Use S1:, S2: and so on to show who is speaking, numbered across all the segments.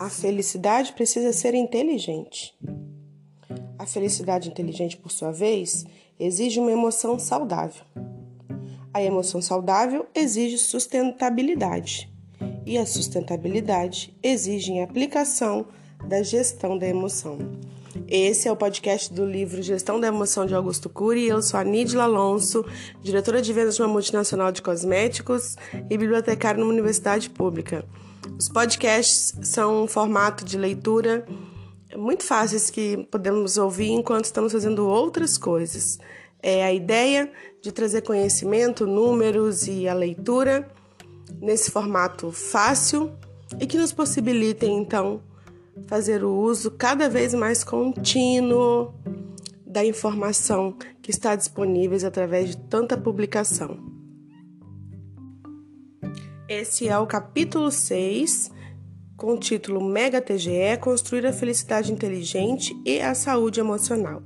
S1: A felicidade precisa ser inteligente. A felicidade inteligente, por sua vez, exige uma emoção saudável. A emoção saudável exige sustentabilidade. E a sustentabilidade exige a aplicação da gestão da emoção. Esse é o podcast do livro Gestão da Emoção de Augusto Cury. Eu sou a Nídila Alonso, diretora de vendas de uma multinacional de cosméticos e bibliotecária numa universidade pública. Os podcasts são um formato de leitura muito fáceis que podemos ouvir enquanto estamos fazendo outras coisas. É a ideia de trazer conhecimento, números e a leitura nesse formato fácil e que nos possibilitem então fazer o uso cada vez mais contínuo da informação que está disponível através de tanta publicação. Esse é o capítulo 6, com o título Mega TGE Construir a Felicidade Inteligente e a Saúde Emocional.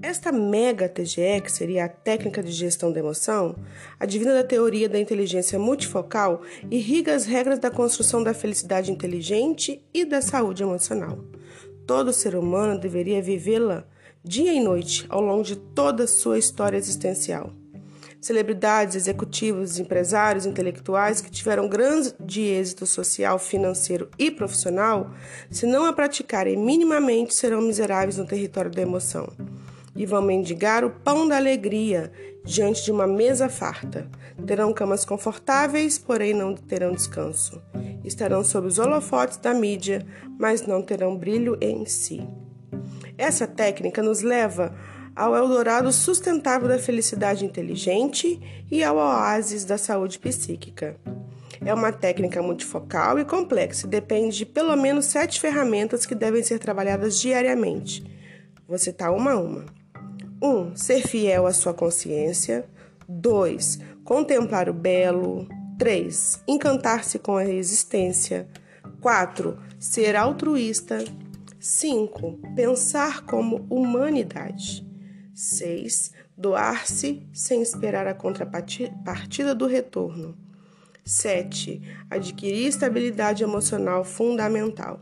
S1: Esta mega TGE, que seria a técnica de gestão da emoção, advinda da teoria da inteligência multifocal, irriga as regras da construção da felicidade inteligente e da saúde emocional. Todo ser humano deveria vivê-la dia e noite ao longo de toda a sua história existencial celebridades, executivos, empresários, intelectuais que tiveram grande êxito social, financeiro e profissional, se não a praticarem minimamente, serão miseráveis no território da emoção e vão mendigar o pão da alegria diante de uma mesa farta. Terão camas confortáveis, porém não terão descanso. Estarão sob os holofotes da mídia, mas não terão brilho em si. Essa técnica nos leva ao Eldorado sustentável da felicidade inteligente e ao oásis da saúde psíquica. É uma técnica multifocal e complexa e depende de pelo menos sete ferramentas que devem ser trabalhadas diariamente. Vou citar uma a uma. 1. Um, ser fiel à sua consciência. 2. Contemplar o belo. 3. Encantar-se com a existência. 4. Ser altruísta. 5. Pensar como humanidade. 6. Doar-se sem esperar a contrapartida do retorno. 7. Adquirir estabilidade emocional fundamental.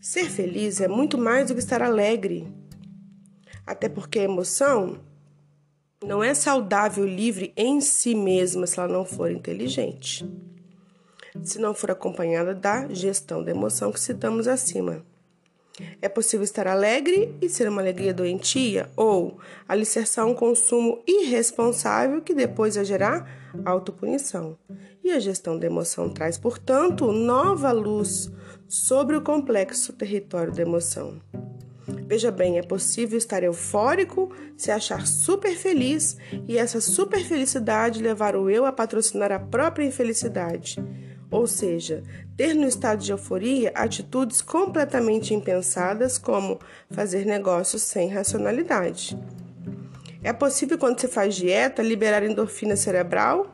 S1: Ser feliz é muito mais do que estar alegre. Até porque a emoção não é saudável livre em si mesma se ela não for inteligente. Se não for acompanhada da gestão da emoção que citamos acima. É possível estar alegre e ser uma alegria doentia, ou alicerçar um consumo irresponsável que depois vai gerar autopunição. E a gestão da emoção traz, portanto, nova luz sobre o complexo território da emoção. Veja bem, é possível estar eufórico, se achar super feliz e essa super felicidade levar o eu a patrocinar a própria infelicidade ou seja, ter no estado de euforia atitudes completamente impensadas, como fazer negócios sem racionalidade. É possível, quando se faz dieta, liberar endorfina cerebral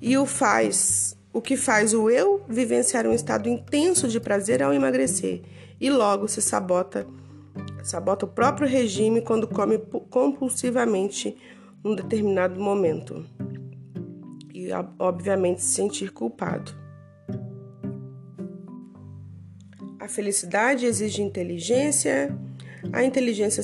S1: e o faz, o que faz o eu vivenciar um estado intenso de prazer ao emagrecer e logo se sabota, sabota o próprio regime quando come compulsivamente num determinado momento e obviamente se sentir culpado. A felicidade exige inteligência, a inteligência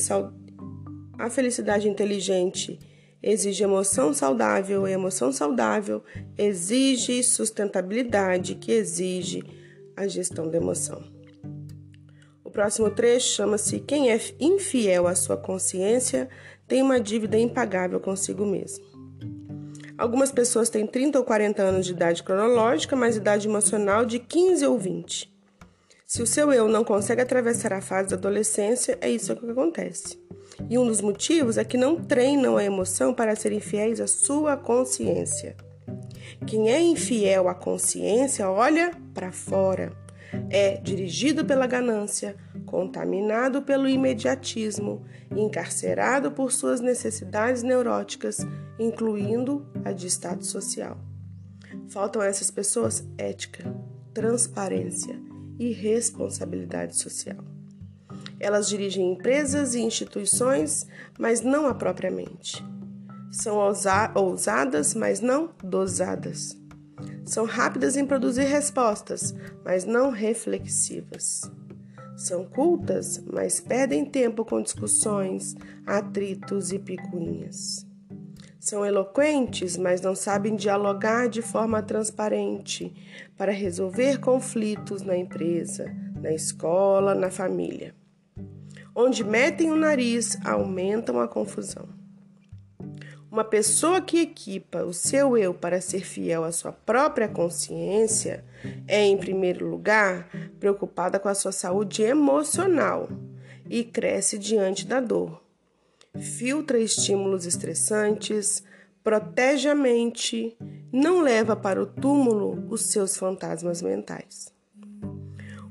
S1: a felicidade inteligente exige emoção saudável, e emoção saudável exige sustentabilidade, que exige a gestão da emoção. O próximo trecho chama-se Quem é infiel à sua consciência tem uma dívida impagável consigo mesmo. Algumas pessoas têm 30 ou 40 anos de idade cronológica, mas idade emocional de 15 ou 20. Se o seu eu não consegue atravessar a fase da adolescência, é isso que acontece. E um dos motivos é que não treinam a emoção para serem fiéis à sua consciência. Quem é infiel à consciência olha para fora. É dirigido pela ganância, contaminado pelo imediatismo, encarcerado por suas necessidades neuróticas, incluindo a de status social. Faltam a essas pessoas ética, transparência e responsabilidade social. Elas dirigem empresas e instituições, mas não a propriamente. São ousadas, mas não dosadas. São rápidas em produzir respostas, mas não reflexivas. São cultas, mas perdem tempo com discussões, atritos e picuinhas. São eloquentes, mas não sabem dialogar de forma transparente para resolver conflitos na empresa, na escola, na família. Onde metem o nariz, aumentam a confusão. Uma pessoa que equipa o seu eu para ser fiel à sua própria consciência é, em primeiro lugar, preocupada com a sua saúde emocional e cresce diante da dor. Filtra estímulos estressantes, protege a mente, não leva para o túmulo os seus fantasmas mentais.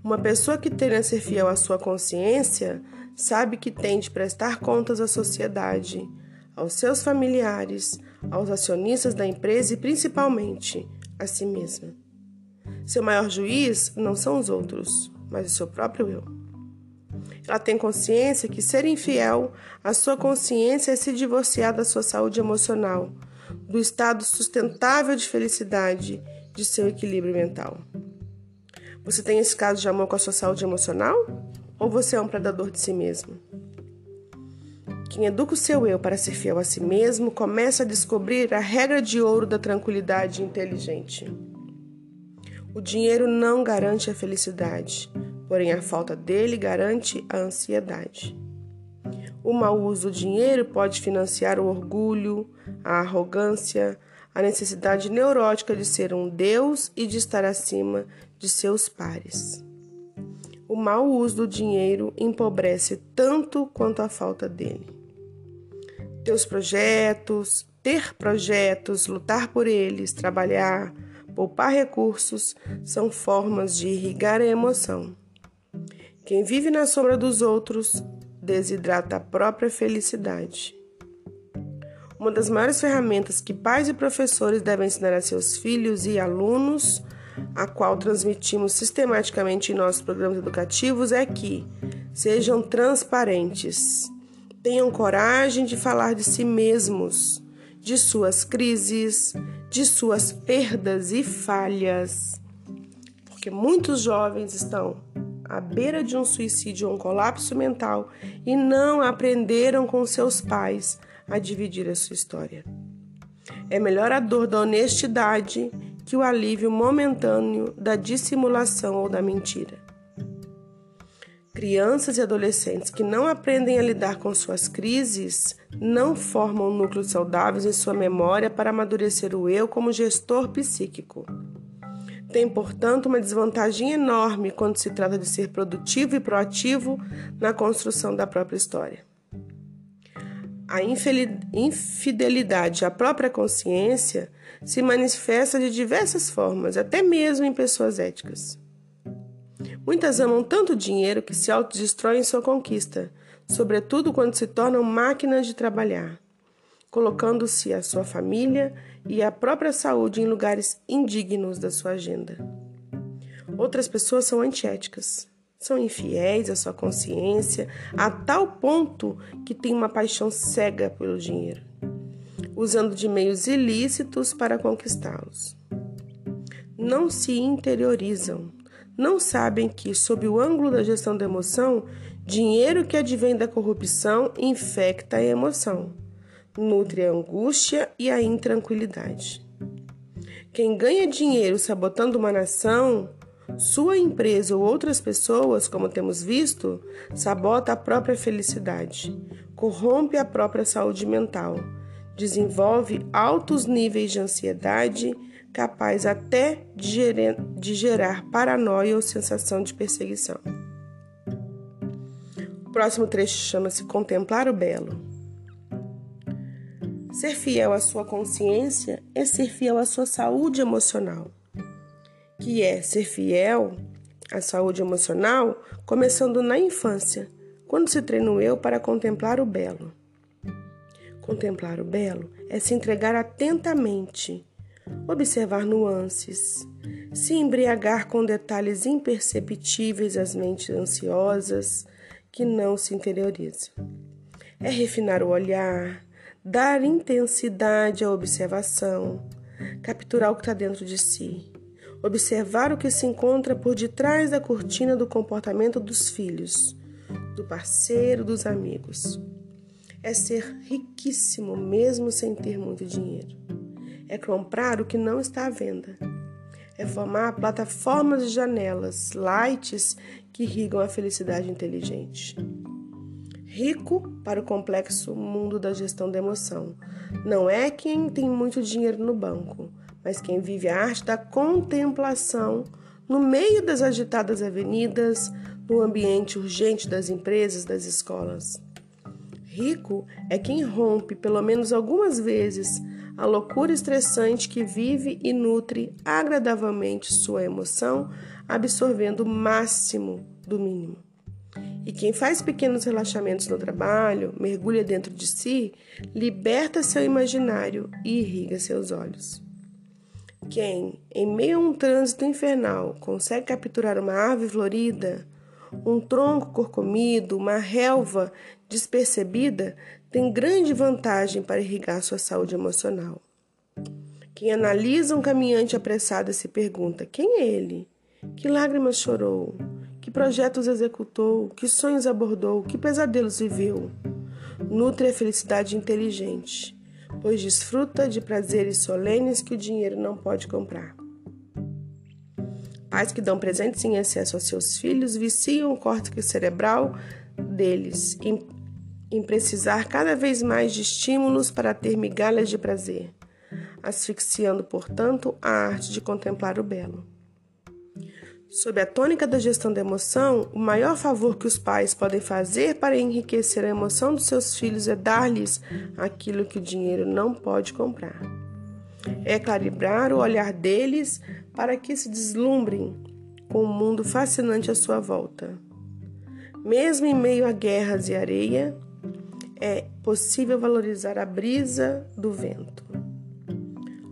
S1: Uma pessoa que treina a ser fiel à sua consciência sabe que tem de prestar contas à sociedade aos seus familiares, aos acionistas da empresa e principalmente a si mesma. Seu maior juiz não são os outros, mas o seu próprio eu. Ela tem consciência que ser infiel à sua consciência é se divorciar da sua saúde emocional, do estado sustentável de felicidade, de seu equilíbrio mental. Você tem esse caso de amor com a sua saúde emocional? Ou você é um predador de si mesmo? Quem educa o seu eu para ser fiel a si mesmo começa a descobrir a regra de ouro da tranquilidade inteligente. O dinheiro não garante a felicidade, porém a falta dele garante a ansiedade. O mau uso do dinheiro pode financiar o orgulho, a arrogância, a necessidade neurótica de ser um Deus e de estar acima de seus pares. O mau uso do dinheiro empobrece tanto quanto a falta dele teus projetos, ter projetos, lutar por eles, trabalhar, poupar recursos são formas de irrigar a emoção. Quem vive na sombra dos outros desidrata a própria felicidade. Uma das maiores ferramentas que pais e professores devem ensinar a seus filhos e alunos, a qual transmitimos sistematicamente em nossos programas educativos, é que sejam transparentes. Tenham coragem de falar de si mesmos, de suas crises, de suas perdas e falhas. Porque muitos jovens estão à beira de um suicídio ou um colapso mental e não aprenderam com seus pais a dividir a sua história. É melhor a dor da honestidade que o alívio momentâneo da dissimulação ou da mentira. Crianças e adolescentes que não aprendem a lidar com suas crises não formam núcleos saudáveis em sua memória para amadurecer o eu como gestor psíquico. Tem, portanto, uma desvantagem enorme quando se trata de ser produtivo e proativo na construção da própria história. A infidelidade à própria consciência se manifesta de diversas formas, até mesmo em pessoas éticas. Muitas amam tanto dinheiro que se autodestroem sua conquista, sobretudo quando se tornam máquinas de trabalhar, colocando-se a sua família e a própria saúde em lugares indignos da sua agenda. Outras pessoas são antiéticas, são infiéis à sua consciência a tal ponto que têm uma paixão cega pelo dinheiro, usando de meios ilícitos para conquistá-los. Não se interiorizam, não sabem que, sob o ângulo da gestão da emoção, dinheiro que advém da corrupção infecta a emoção, nutre a angústia e a intranquilidade. Quem ganha dinheiro sabotando uma nação, sua empresa ou outras pessoas, como temos visto, sabota a própria felicidade, corrompe a própria saúde mental, desenvolve altos níveis de ansiedade capaz até de gerar paranoia ou sensação de perseguição. O próximo trecho chama-se Contemplar o Belo. Ser fiel à sua consciência é ser fiel à sua saúde emocional, que é ser fiel à saúde emocional começando na infância, quando se treina o eu para contemplar o belo. Contemplar o belo é se entregar atentamente observar nuances, se embriagar com detalhes imperceptíveis às mentes ansiosas que não se interiorizam. É refinar o olhar, dar intensidade à observação, capturar o que está dentro de si, observar o que se encontra por detrás da cortina do comportamento dos filhos, do parceiro, dos amigos. É ser riquíssimo mesmo sem ter muito dinheiro. É comprar o que não está à venda. É formar plataformas de janelas, lights que irrigam a felicidade inteligente. Rico para o complexo mundo da gestão da emoção. Não é quem tem muito dinheiro no banco, mas quem vive a arte da contemplação no meio das agitadas avenidas, no ambiente urgente das empresas, das escolas. Rico é quem rompe, pelo menos algumas vezes, a loucura estressante que vive e nutre agradavelmente sua emoção, absorvendo o máximo do mínimo. E quem faz pequenos relaxamentos no trabalho, mergulha dentro de si, liberta seu imaginário e irriga seus olhos. Quem, em meio a um trânsito infernal, consegue capturar uma ave florida, um tronco corcomido, uma relva despercebida, tem grande vantagem para irrigar sua saúde emocional. Quem analisa um caminhante apressado se pergunta: quem é ele? Que lágrimas chorou? Projetos executou? Que sonhos abordou? Que pesadelos viveu? Nutre a felicidade inteligente, pois desfruta de prazeres solenes que o dinheiro não pode comprar. Pais que dão presentes em excesso aos seus filhos viciam o córtex cerebral deles em, em precisar cada vez mais de estímulos para ter migalhas de prazer, asfixiando, portanto, a arte de contemplar o belo. Sob a tônica da gestão da emoção, o maior favor que os pais podem fazer para enriquecer a emoção dos seus filhos é dar-lhes aquilo que o dinheiro não pode comprar. É calibrar o olhar deles para que se deslumbrem com o mundo fascinante à sua volta. Mesmo em meio a guerras e areia, é possível valorizar a brisa do vento.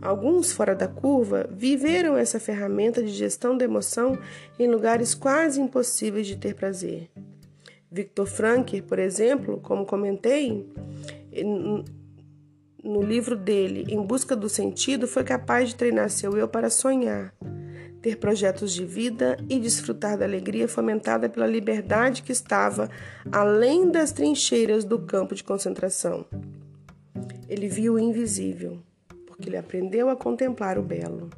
S1: Alguns fora da curva viveram essa ferramenta de gestão da emoção em lugares quase impossíveis de ter prazer. Victor Frankl, por exemplo, como comentei, no livro dele, Em Busca do Sentido, foi capaz de treinar seu eu para sonhar, ter projetos de vida e desfrutar da alegria fomentada pela liberdade que estava além das trincheiras do campo de concentração. Ele viu o invisível que ele aprendeu a contemplar o belo.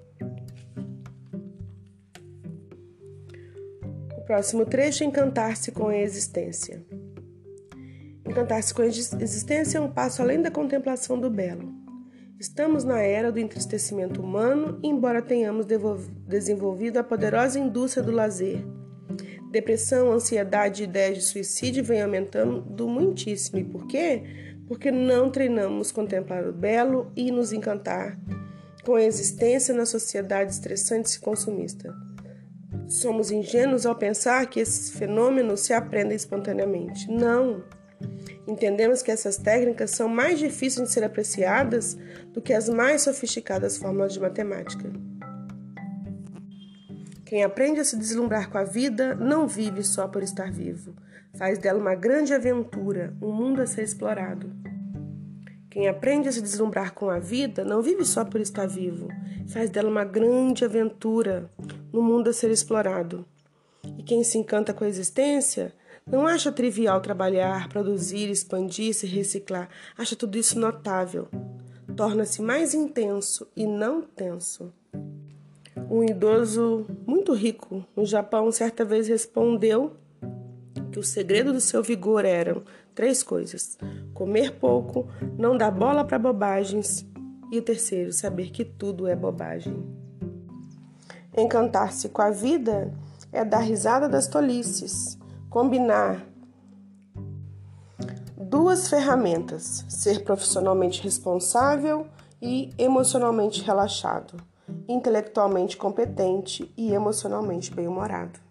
S1: O próximo trecho é encantar-se com a existência. Encantar-se com a existência é um passo além da contemplação do belo. Estamos na era do entristecimento humano, embora tenhamos desenvolvido a poderosa indústria do lazer. Depressão, ansiedade e ideias de suicídio vêm aumentando muitíssimo. E por quê? Porque não treinamos contemplar o belo e nos encantar com a existência na sociedade estressante e consumista. Somos ingênuos ao pensar que esses fenômenos se aprendem espontaneamente. Não! Entendemos que essas técnicas são mais difíceis de ser apreciadas do que as mais sofisticadas fórmulas de matemática. Quem aprende a se deslumbrar com a vida não vive só por estar vivo, faz dela uma grande aventura, um mundo a ser explorado. Quem aprende a se deslumbrar com a vida não vive só por estar vivo, faz dela uma grande aventura, no mundo a ser explorado. E quem se encanta com a existência não acha trivial trabalhar, produzir, expandir, se reciclar, acha tudo isso notável. Torna-se mais intenso e não tenso. Um idoso muito rico no Japão certa vez respondeu que o segredo do seu vigor eram três coisas: comer pouco, não dar bola para bobagens e o terceiro, saber que tudo é bobagem. Encantar-se com a vida é dar risada das tolices, combinar duas ferramentas: ser profissionalmente responsável e emocionalmente relaxado, intelectualmente competente e emocionalmente bem-humorado.